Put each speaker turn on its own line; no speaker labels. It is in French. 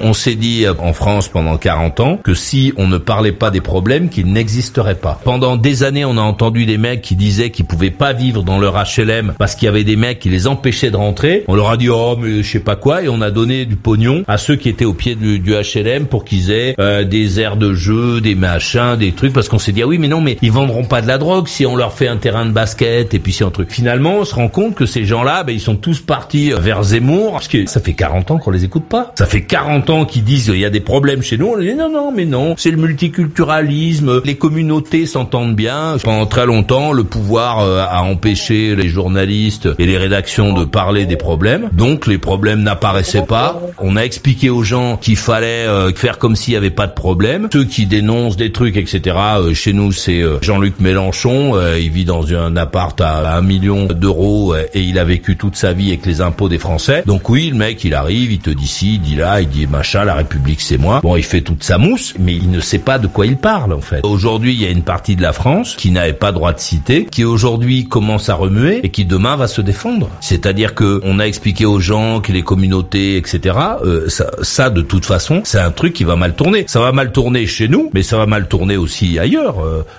On s'est dit euh, en France pendant 40 ans que si on ne parlait pas des problèmes, qu'ils n'existeraient pas. Pendant des années, on a entendu des mecs qui disaient qu'ils pouvaient pas vivre dans leur HLM parce qu'il y avait des mecs qui les empêchaient de rentrer. On leur a dit oh mais je sais pas quoi et on a donné du pognon à ceux qui étaient au pied du, HLM pour qu'ils aient euh, des aires de jeu, des machins, des trucs parce qu'on s'est dit ah oui mais non mais ils vendront pas de la drogue si on leur fait un terrain de basket et puis si un truc. Finalement, on se rend compte que ces gens-là, ben, ils sont tous partis vers Zemmour parce que ça fait 40 ans qu'on les écoute pas. Ça fait 40 ans qu'ils disent il y a des problèmes chez nous. On dit non non mais non, c'est le multiculturalisme, les communautés s'entendent bien. Pendant très longtemps, le pouvoir euh, a empêché les journalistes et les rédactions de parler des problèmes. Donc les problèmes n'apparaissaient pas. On a expliqué aux gens qu'il fallait euh, faire comme s'il y avait pas de problème. Ceux qui dénoncent des trucs, etc. euh, chez nous, c'est Jean-Luc Mélenchon. il vit dans un appart à un million d'euros et il a vécu toute sa vie avec les impôts des Français. Donc oui, le mec, il arrive, il te dit ci, il dit là, il dit la République c'est moi. Bon, il fait toute sa mousse, mais il ne sait pas de quoi il parle en fait. Aujourd'hui, il y a une partie de la France qui n'avait pas droit de citer, qui aujourd'hui commence à remuer et qui demain va se défendre. C'est-à-dire que on a expliqué aux gens que les communautés, etc. euh, ça, ça, de toute façon, c'est un truc qui va mal tourner. Ça va mal tourner chez nous, mais ça va mal tourner aussi ailleurs. Euh,